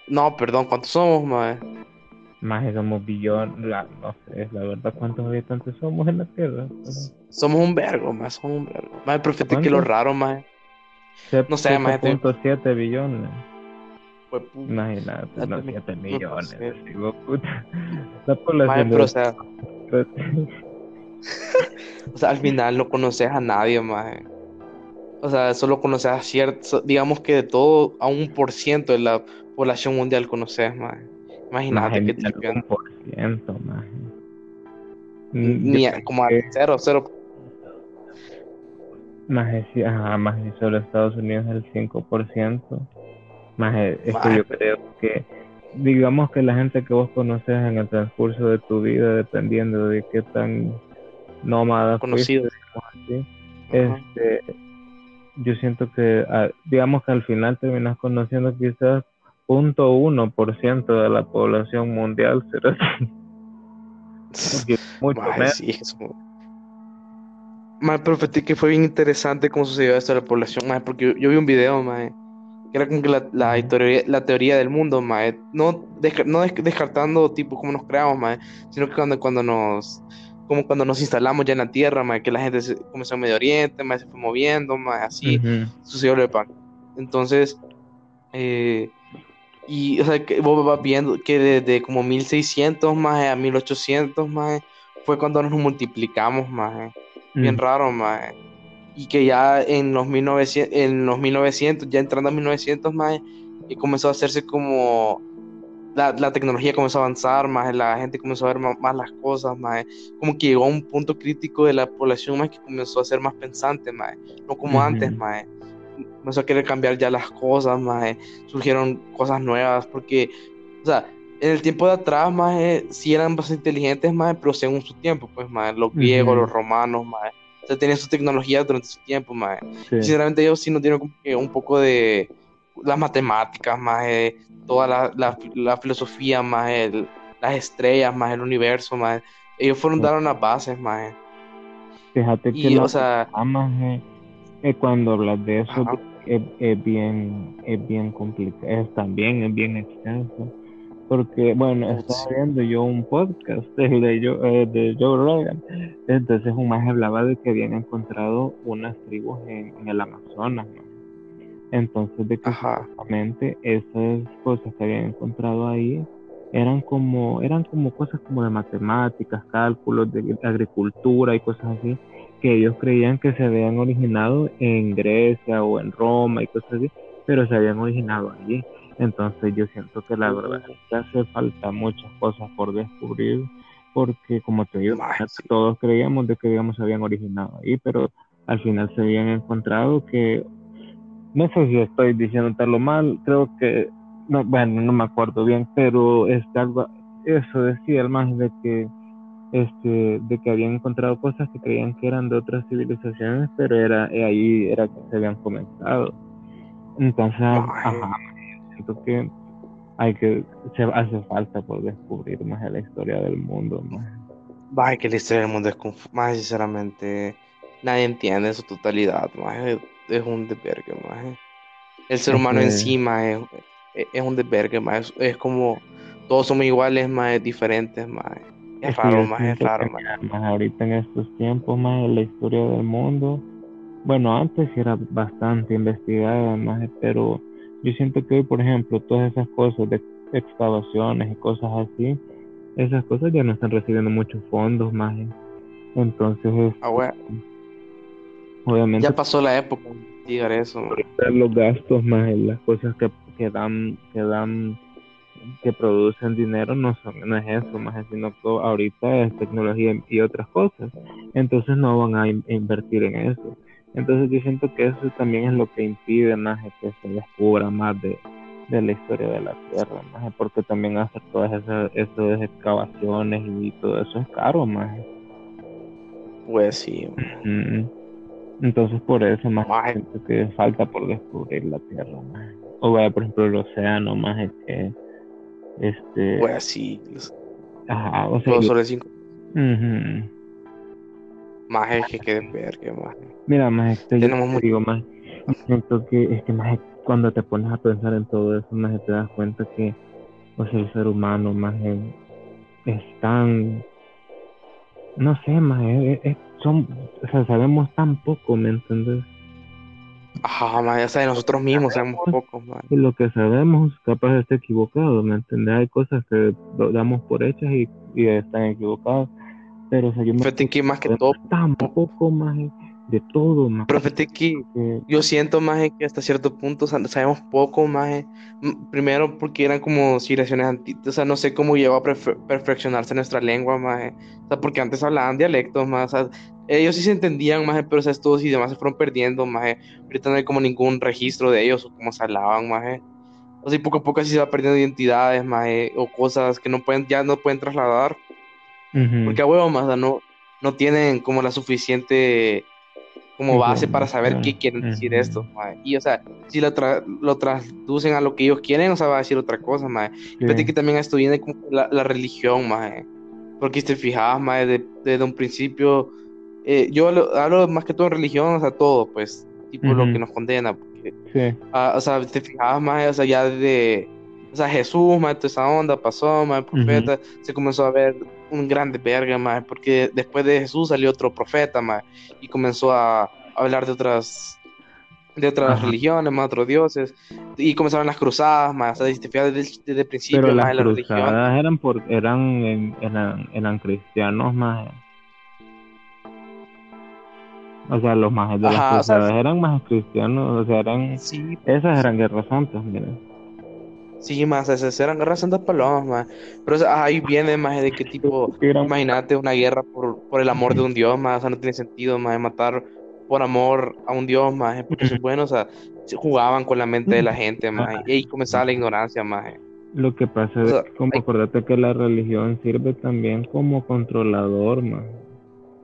No, perdón, ¿cuántos somos, más? Más somos billones, no sé, la verdad, ¿cuántos habitantes somos en la Tierra? Somos un vergo, más, somos un vergo. Más, pero que lo raro, más. No sé, más. 7.7 billones. Pues, Imagínate, no 7 millones. Digo, puta. La población. pero, o sea. o sea, al final no conoces a nadie, más. O sea, solo conoces a cierto, digamos que de todo, a un por ciento de la población mundial conoces, más. Imagínate que te Un por ciento, más. Ni como a cero, cero. Más si, ajá, más si solo Estados Unidos el 5%. Más es, que yo creo que, digamos que la gente que vos conoces en el transcurso de tu vida, dependiendo de qué tan nómada conocido, este, yo siento que, ah, digamos que al final terminas conociendo quizás .1% de la población mundial será mucho menos. pero que fue bien interesante cómo sucedió esto de la población, porque yo, vi un video, que era como que la, la, teoría, la teoría del mundo, no, no descartando tipo cómo nos creamos, sino que cuando, cuando nos como cuando nos instalamos ya en la tierra, que la gente se, comenzó en Medio Oriente, se fue moviendo, así sucedió lo de pan. Entonces, eh, y, o sea, que vos vas viendo que desde como 1600 más a 1800 más fue cuando nos multiplicamos más. Bien mm. raro más. Y que ya en los 1900, en los 1900 ya entrando a 1900 más, comenzó a hacerse como la, la, tecnología comenzó a avanzar, más la gente comenzó a ver más, las cosas, más como que llegó a un punto crítico de la población más que comenzó a ser más pensante, más no como antes, más comenzó a querer cambiar ya las cosas, más surgieron cosas nuevas, porque, o sea, en el tiempo de atrás, más sí eran bastante inteligentes, más pero según su tiempo, pues, más los griegos, los romanos, más o sea, tenían su tecnología durante su tiempo, más sinceramente ellos sí no tienen como que un poco de las matemáticas, más toda la, la, la, filosofía, más las estrellas, más el universo, más ellos fueron dar unas bases, más Fíjate que o sea, eh, cuando hablas de eso es, es, bien es bien complicado, es, también es bien extenso. Porque, bueno, estaba viendo yo un podcast de, Joe, eh, de Joe Rogan. Entonces, un más hablaba de que habían encontrado unas tribus en, en el Amazonas. Entonces, de que justamente esas cosas que habían encontrado ahí eran como, eran como cosas como de matemáticas, cálculos, de agricultura y cosas así, que ellos creían que se habían originado en Grecia o en Roma y cosas así, pero se habían originado allí. Entonces yo siento que la verdad es que hace falta muchas cosas por descubrir, porque como te digo, todos creíamos de que digamos se habían originado ahí, pero al final se habían encontrado que no sé si estoy diciendo mal, creo que, no, bueno, no me acuerdo bien, pero este, algo, eso decía el más de que, este, de que habían encontrado cosas que creían que eran de otras civilizaciones, pero era ahí era que se habían comenzado. Entonces, ajá, siento que hay que, se hace falta por descubrir más de la historia del mundo, más. Vaya que la historia del mundo es más sinceramente nadie entiende su totalidad, más es un desvergue, más. El ser humano encima es, es, un desvergue, más. Es, como todos somos iguales, más diferentes, más. Es, raro, más, es raro, más. Ahorita en estos tiempos, más la historia del mundo. Bueno, antes era bastante investigada, más, pero yo siento que hoy, por ejemplo, todas esas cosas de excavaciones y cosas así, esas cosas ya no están recibiendo muchos fondos, más. Entonces, ah, bueno. Obviamente. Ya pasó la época de eso. Los gastos más las cosas que, que dan, que dan, que producen dinero no son, no es eso, más sino que ahorita es tecnología y otras cosas. Entonces no van a invertir en eso. Entonces yo siento que eso también es lo que impide más que se descubra más de, de la historia de la Tierra, más porque también hacer todas esas, esas excavaciones y todo eso es caro, más. Pues sí. Entonces por eso más siento que falta por descubrir la Tierra O vaya, por ejemplo, el océano más es que este pues sí. Ajá, o sea, sobre cinco. Más es que quede ver que más. Mira, más es que Tenemos digo más siento que es que más cuando te pones a pensar en todo eso, más te das cuenta que o sea, el ser humano más es, es tan no sé, más es son, o sea, sabemos tan poco, ¿me entiendes? Ajá, más ya sabes, nosotros mismos sabemos poco, man. Y lo que sabemos, capaz estar equivocado, ¿me entiendes? Hay cosas que damos por hechas y, y están equivocadas. Pero, o sea, yo me que más que todo. Tampoco más de todo, más. Pero fíjate que yo siento más que hasta cierto punto sabemos poco más. Primero porque eran como civilizaciones antiguas, o sea, no sé cómo llegó a perfeccionarse nuestra lengua más. O sea, porque antes hablaban dialectos más. ellos sí se entendían más, pero o todos y demás se fueron perdiendo más. Ahorita no hay como ningún registro de ellos o cómo se hablaban más. O sea, y poco a poco así se va perdiendo identidades más o cosas que no pueden, ya no pueden trasladar. Porque a huevo más, no, no tienen como la suficiente como base para saber qué quieren decir esto. Y, o sea, si lo, lo traducen a lo que ellos quieren, o sea, va a decir otra cosa, mae. Fíjate que también esto viene con la, la religión, mae. Porque si te fijas, mae, desde, un principio, eh, yo hablo, más que todo en religión, o sea, todo, pues, tipo lo que nos condena. Porque, sí. Ah, o sea, te fijas, mae, o sea, ya desde, o sea, Jesús, mae, toda esa onda pasó, mae, profeta, se comenzó a ver un grande verga, más porque después de Jesús salió otro profeta, más y comenzó a hablar de otras de otras religiones, más otros dioses, y comenzaron las cruzadas, más, o sea, desde, el principio, Pero las cruzadas eran, por, eran, eran, eran cristianos más. O sea, los más de las cruzadas eran más cristianos, o sea, eran. Sí, esas eran guerras santas, mira. Sí, más, se eran guerras santas palomas, más. Pero ahí viene más de qué tipo, imagínate una guerra por, por el amor de un dios, más, o sea, no tiene sentido, más, de matar por amor a un dios, más, porque es bueno, o sea, jugaban con la mente de la gente, más, y ahí comenzaba la ignorancia, más. Lo que pasa es, como acordate que la religión sirve también como controlador, más.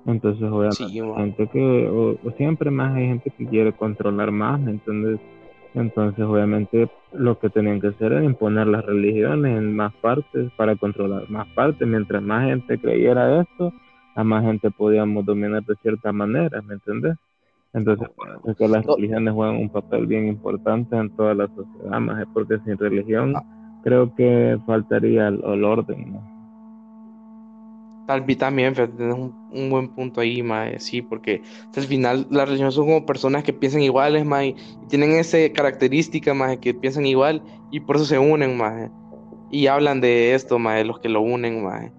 Entonces, obviamente, sí, gente que, o, siempre más hay gente que quiere controlar más, ¿me Entonces, obviamente, lo que tenían que hacer era imponer las religiones en más partes para controlar más partes. Mientras más gente creyera esto, a más gente podíamos dominar de cierta manera, ¿me entiendes? Entonces, es que las religiones juegan un papel bien importante en toda la sociedad, más porque sin religión ah. creo que faltaría el, el orden, ¿no? Tal vez también, tienes un, buen punto ahí, mae, sí, porque al final las religiones son como personas que piensan iguales, mae, y tienen esa característica, mae, que piensan igual y por eso se unen, mae, y hablan de esto, mae, los que lo unen, mae.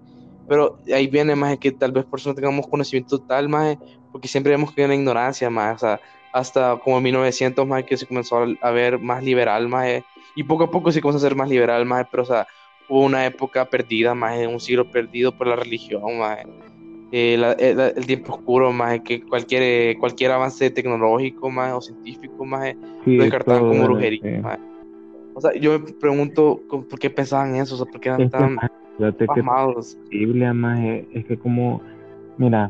Pero ahí viene, mae, que tal vez por eso no tengamos conocimiento total, mae, porque siempre vemos que hay una ignorancia, mae, o sea, hasta como en 1900, mae, que se comenzó a ver más liberal, mae, y poco a poco se comenzó a ser más liberal, mae, pero o sea, hubo una época perdida, más de un siglo perdido por la religión, más eh, eh, el, tiempo oscuro, más que cualquier cualquier avance tecnológico, más o científico, más lo descartaban como brujería. O sea, yo me pregunto por qué pensaban eso, o sea, por qué eran tan amados. Más es que como, mira,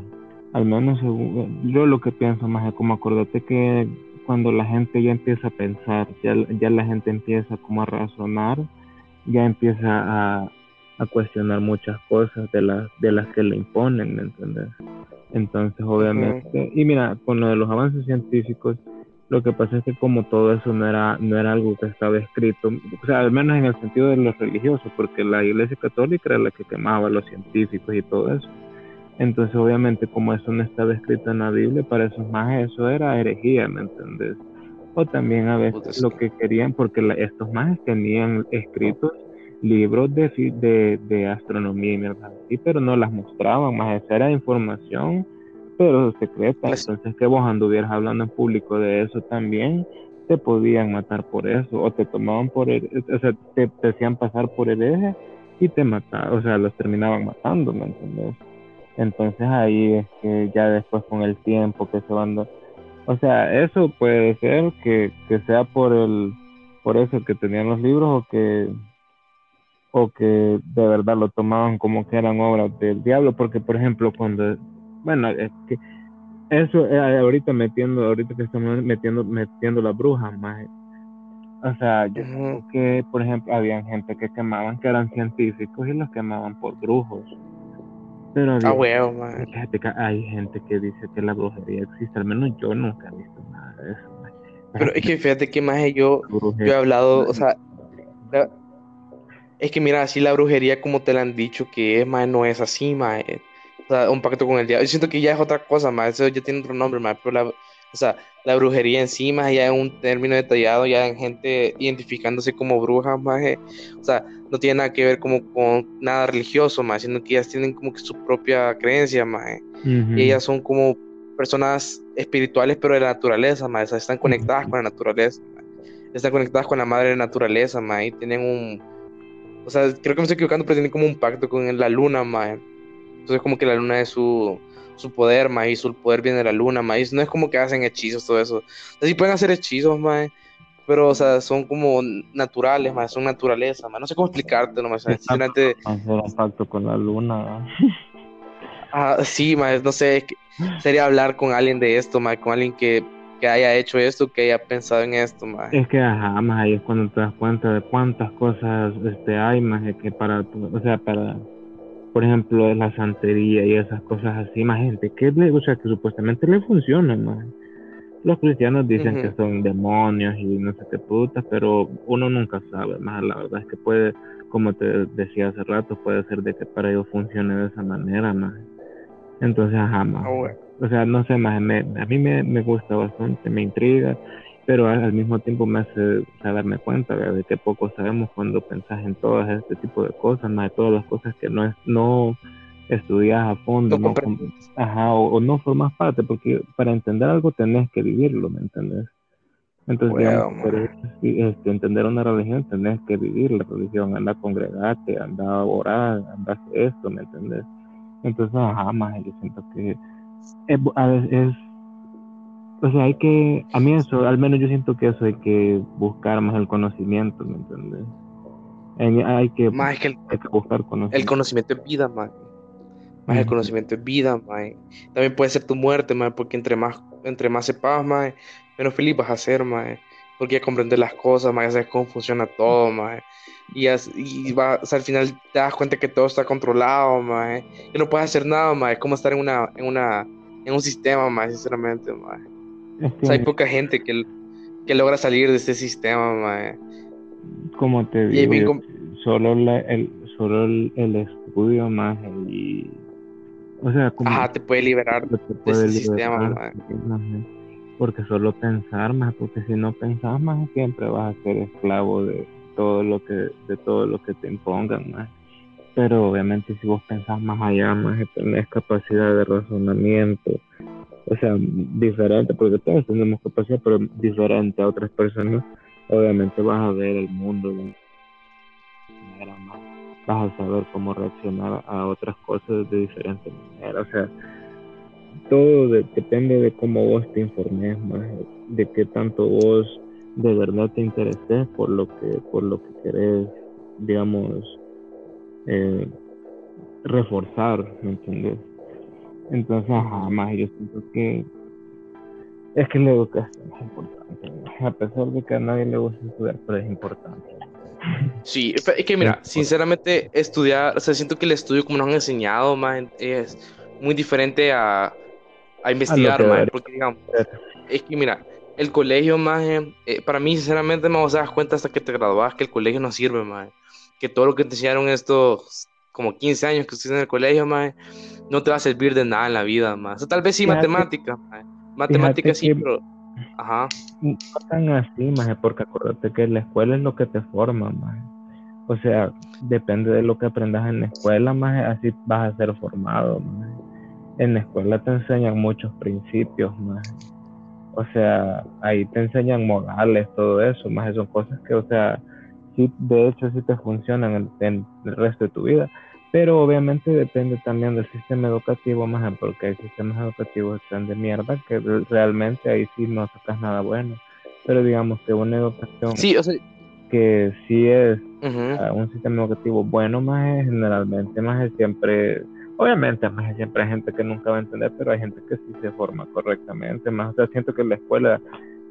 al menos yo lo que pienso más es como acordate que cuando la gente ya empieza a pensar, ya, ya la gente empieza como a razonar, ya empieza a, cuestionar muchas cosas de las, de las que le imponen, ¿me entiendes? Entonces, obviamente, y mira, con lo de los avances científicos, lo que pasa es que como todo eso no era, no era algo que estaba escrito, o sea, al menos en el sentido de los religiosos, porque la Iglesia Católica era la que quemaba a los científicos y todo eso. Entonces, obviamente, como eso no estaba escrito en la Biblia, para esos más eso era herejía, ¿me entiendes? O también a veces lo que querían, porque estos más tenían escritos libros de, de, de astronomía y mierda así, pero no las mostraban, más esa era información, pero secreta. Pues Entonces, que vos anduvieras hablando en público de eso también, te podían matar por eso, o te tomaban por, o sea, te, te hacían pasar por hereje y te mataban, o sea, los terminaban matando, ¿me entiendes? Entonces ahí es que ya después con el tiempo que se van o sea, eso puede ser que, sea por el por eso que tenían los libros o que o que de verdad lo tomaban como que eran obras del diablo, porque por ejemplo cuando bueno, es que eso eh, ahorita metiendo ahorita que estamos metiendo metiendo las brujas más o sea, yo creo que por ejemplo había gente que quemaban que eran científicos y los quemaban por brujos. Pero ah, hay gente que dice que la brujería existe, al menos yo nunca he visto nada de eso. Pero es que fíjate que más yo, yo he hablado, o sea, es que mira, así la brujería como te la han dicho que es, más no es así, más. O sea, un pacto con el diablo. Yo siento que ya es otra cosa, más. Eso ya tiene otro nombre, más. Pero la, o sea, la brujería encima ya es un término detallado, ya en gente identificándose como brujas, más. O sea, no tiene nada que ver como con nada religioso, más, sino que ellas tienen como que su propia creencia, más. Y ellas son como personas espirituales, pero de la naturaleza, más. O sea, están conectadas con la naturaleza, Están conectadas con la madre de la naturaleza, más. Y tienen un. O sea, creo que me estoy equivocando, pero tienen como un pacto con la luna, más. Entonces, como que la luna es su, su poder. Y su poder viene de la luna, más. No es como que hacen hechizos, todo eso. Sí pueden hacer hechizos, más pero, o sea, son como naturales, más, son naturaleza, más. No sé cómo explicarte, más. Hacer un pacto con la luna. ah, sí, más, no sé, sería hablar con alguien de esto, más, con alguien que, que haya hecho esto, que haya pensado en esto, más. Es que, ajá, más ahí es cuando te das cuenta de cuántas cosas este, hay, más, que para, o sea, para, por ejemplo, la santería y esas cosas así, más gente, que, o sea, que supuestamente le funcionan, más los cristianos dicen que son demonios y no sé qué putas, pero uno nunca sabe. Más la verdad es que puede, como te decía hace rato, puede ser de que para ellos funcione de esa manera, más. Entonces, ajá, más. Ah, o sea, no sé, más. a mí me, me, gusta bastante, me intriga, pero al, mismo tiempo me hace darme cuenta de que poco sabemos cuando pensás en todo este tipo de cosas, más de todas las cosas que no es, no estudias a fondo, no, ajá, o, no formas parte, porque para entender algo tenés que vivirlo, ¿me entiendes? Entonces, digamos, este, entender una religión, tenés que vivir la religión, anda a congregarte, anda a orar, anda a hacer esto, ¿me entendés? Entonces, ajá, más yo siento que es, es, o sea, hay que, a mí eso, al menos yo siento que eso hay que buscar más el conocimiento, ¿me entiendes? Hay que, más que, el, hay que buscar conocimiento. El conocimiento es vida, más. Más el conocimiento es vida, más. También puede ser tu muerte, más, porque entre más, entre más sepas, más, menos feliz vas a ser, más. Porque ya comprendes las cosas, más, ya sabes cómo funciona todo, más. Y, y va, o sea, al final te das cuenta que todo está controlado, más. Que no puedes hacer nada, más. Es como estar en una, en una, en un sistema, más, sinceramente, más. O sea, hay poca gente que, que logra salir de ese sistema, mae. Como te digo, solo, el, solo el, estudio más y... O sea, como Ajá, te puede liberar de ese sistema, Porque solo pensar más, porque si no pensas más siempre vas a ser esclavo de todo lo que, de todo lo que te impongan más. Pero obviamente si vos pensás más allá, más tenés capacidad de razonamiento, o sea, diferente, porque todos tenemos capacidad, pero diferente a otras personas, obviamente vas a ver el mundo de manera más, vas a saber cómo reaccionar a otras cosas de diferente manera, o sea, todo depende de cómo vos te informes más, de qué tanto vos de verdad te intereses por lo que, por lo que querés, digamos, eh, reforzar, ¿me entiendes? Entonces, jamás yo siento que es que la educación es importante. A pesar de que a nadie le gusta estudiar, pero es importante. Sí, es que mira, sinceramente estudiar, o sea, siento que el estudio como nos han enseñado, más es muy diferente a, a investigar, más, porque digamos, es que mira, el colegio, más, eh, para mí, sinceramente, más, das cuenta hasta que te graduas que el colegio no sirve, más, que todo lo que te enseñaron estos como 15 años que estuviste en el colegio, más, no te va a servir de nada en la vida, más. O tal vez sí matemática, matemática sí, pero... Ajá. No tan así, más, porque acuérdate que la escuela es lo que te forma, más. O sea, depende de lo que aprendas en la escuela, más, así vas a ser formado, más. En la escuela te enseñan muchos principios, más. O sea, ahí te enseñan modales, todo eso, más son cosas que, o sea, sí, de hecho sí te funcionan en el resto de tu vida pero obviamente depende también del sistema educativo, más porque hay sistemas educativos que están de mierda, que realmente ahí sí no sacas nada bueno. Pero digamos que una educación sí, o sea... que sí es ah, un sistema educativo bueno, más generalmente, más es siempre, obviamente, más siempre hay gente que nunca va a entender, pero hay gente que sí se forma correctamente, más, o sea, siento que la escuela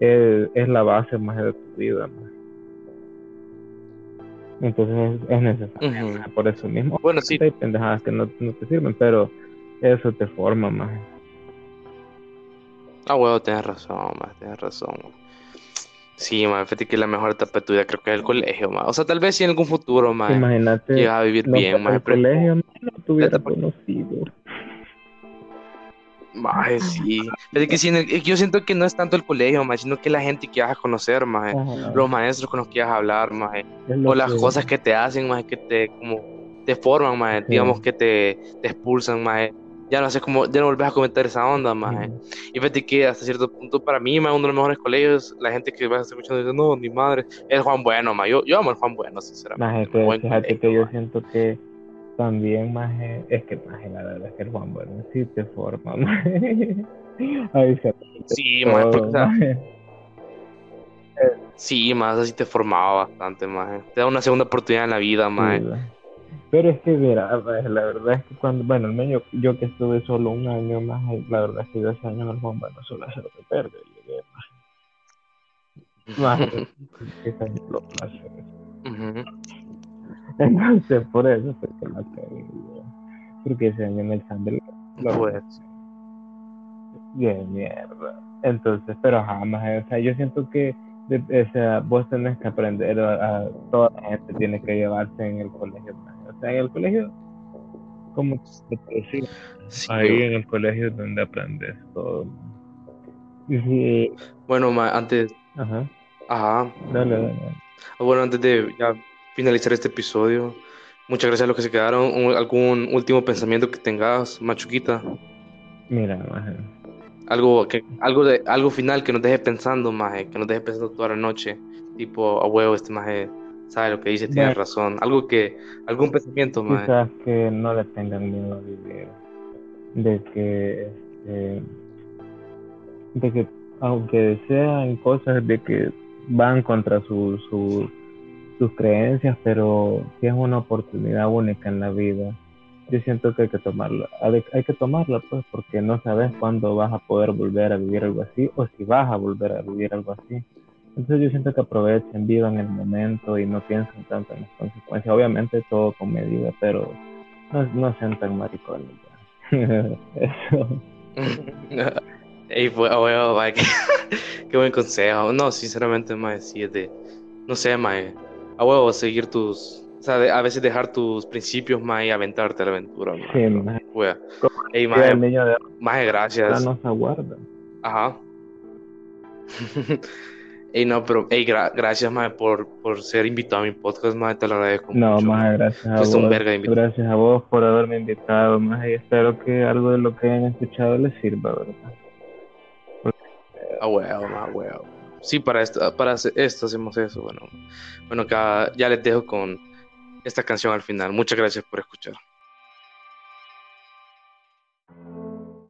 es, es la base más de tu vida, más. Entonces es, necesario por eso mismo. Bueno, sí. Hay pendejadas que no, te sirven, pero eso te forma más. Ah, huevo, tienes razón, más, tienes razón. Sí, más, fíjate que la mejor etapa de tu vida creo que es el colegio, más. O sea, tal vez si en algún futuro, más. Imagínate. Llegas a vivir bien, más. El colegio no tuviera conocido. Maje, sí. Es que yo siento que no es tanto el colegio, más, sino que la gente que vas a conocer, más, los maestros con los que vas a hablar, más, o las cosas que te hacen, más, que te, como, te forman, más, digamos que te, te expulsan, más. Ya no sé cómo, ya no volvés a cometer esa onda, más. Y fíjate que hasta cierto punto, para mí, más, uno de los mejores colegios, la gente que va a estar escuchando dice, no, mi madre, es Juan Bueno, más. Yo, yo amo el Juan Bueno, sinceramente. Maje, fíjate que yo siento que también más es que más la verdad es que el Juan Bueno sí te forma más sí más sí más así te formaba bastante más te da una segunda oportunidad en la vida más. pero es que mira la verdad es que cuando bueno al menos yo, que estuve solo un año más la verdad es que yo ese año en el Juan Bueno solo hacer lo perde llegué más más que lo más entonces, por eso fue que la cagué. Porque ese año en el Sandel lo pues. Bien, mierda. Entonces, pero jamás, o sea, yo siento que o sea, vos tenés que aprender a, toda la gente tiene que llevarse en el colegio. O sea, en el colegio, como sí, ahí en el colegio es donde aprendes todo. Bueno, antes. Ajá. Ajá. Dale, dale. Bueno, antes de ya finalizar este episodio. Muchas gracias a los que se quedaron. ¿Algún último pensamiento que tengas, Machuquita? Mira, algo, que, algo, de, algo final que nos deje pensando, maje, que nos deje pensando toda la noche. Tipo, a huevo, este maje sabe lo que dice, tiene razón. Algo que, algún pensamiento, maje. Quizás que no le tengan miedo a vivir. De que, este, de que, aunque sean cosas de que van contra su, su, sus creencias, pero si es una oportunidad única en la vida yo siento que hay que tomarla, hay que tomarla pues porque no sabes cuándo vas a poder volver a vivir algo así o si vas a volver a vivir algo así. Entonces yo siento que aprovechen, vivan el momento y no piensen tanto en las consecuencias. Obviamente todo con medida, pero no, no sean tan maricones. Eso. Ey, pues, qué, buen consejo. No, sinceramente, más sí, de, no sé, más, a huevo, seguir tus, o sea, a veces dejar tus principios más y aventarte a la aventura. Sí, más. Ey, más, más gracias. No se aguarda. Ajá. Ey, no, pero ey, gracias, más por, por ser invitado a mi podcast, más te lo agradezco no, mucho. No, más gracias a vos. Un verga gracias a vos por haberme invitado, más y espero que algo de lo que hayan escuchado les sirva, ¿verdad? Ah, huevo, más huevo. Sí, para esto, para esto hacemos eso, bueno. Bueno, ya les dejo con esta canción al final. Muchas gracias por escuchar.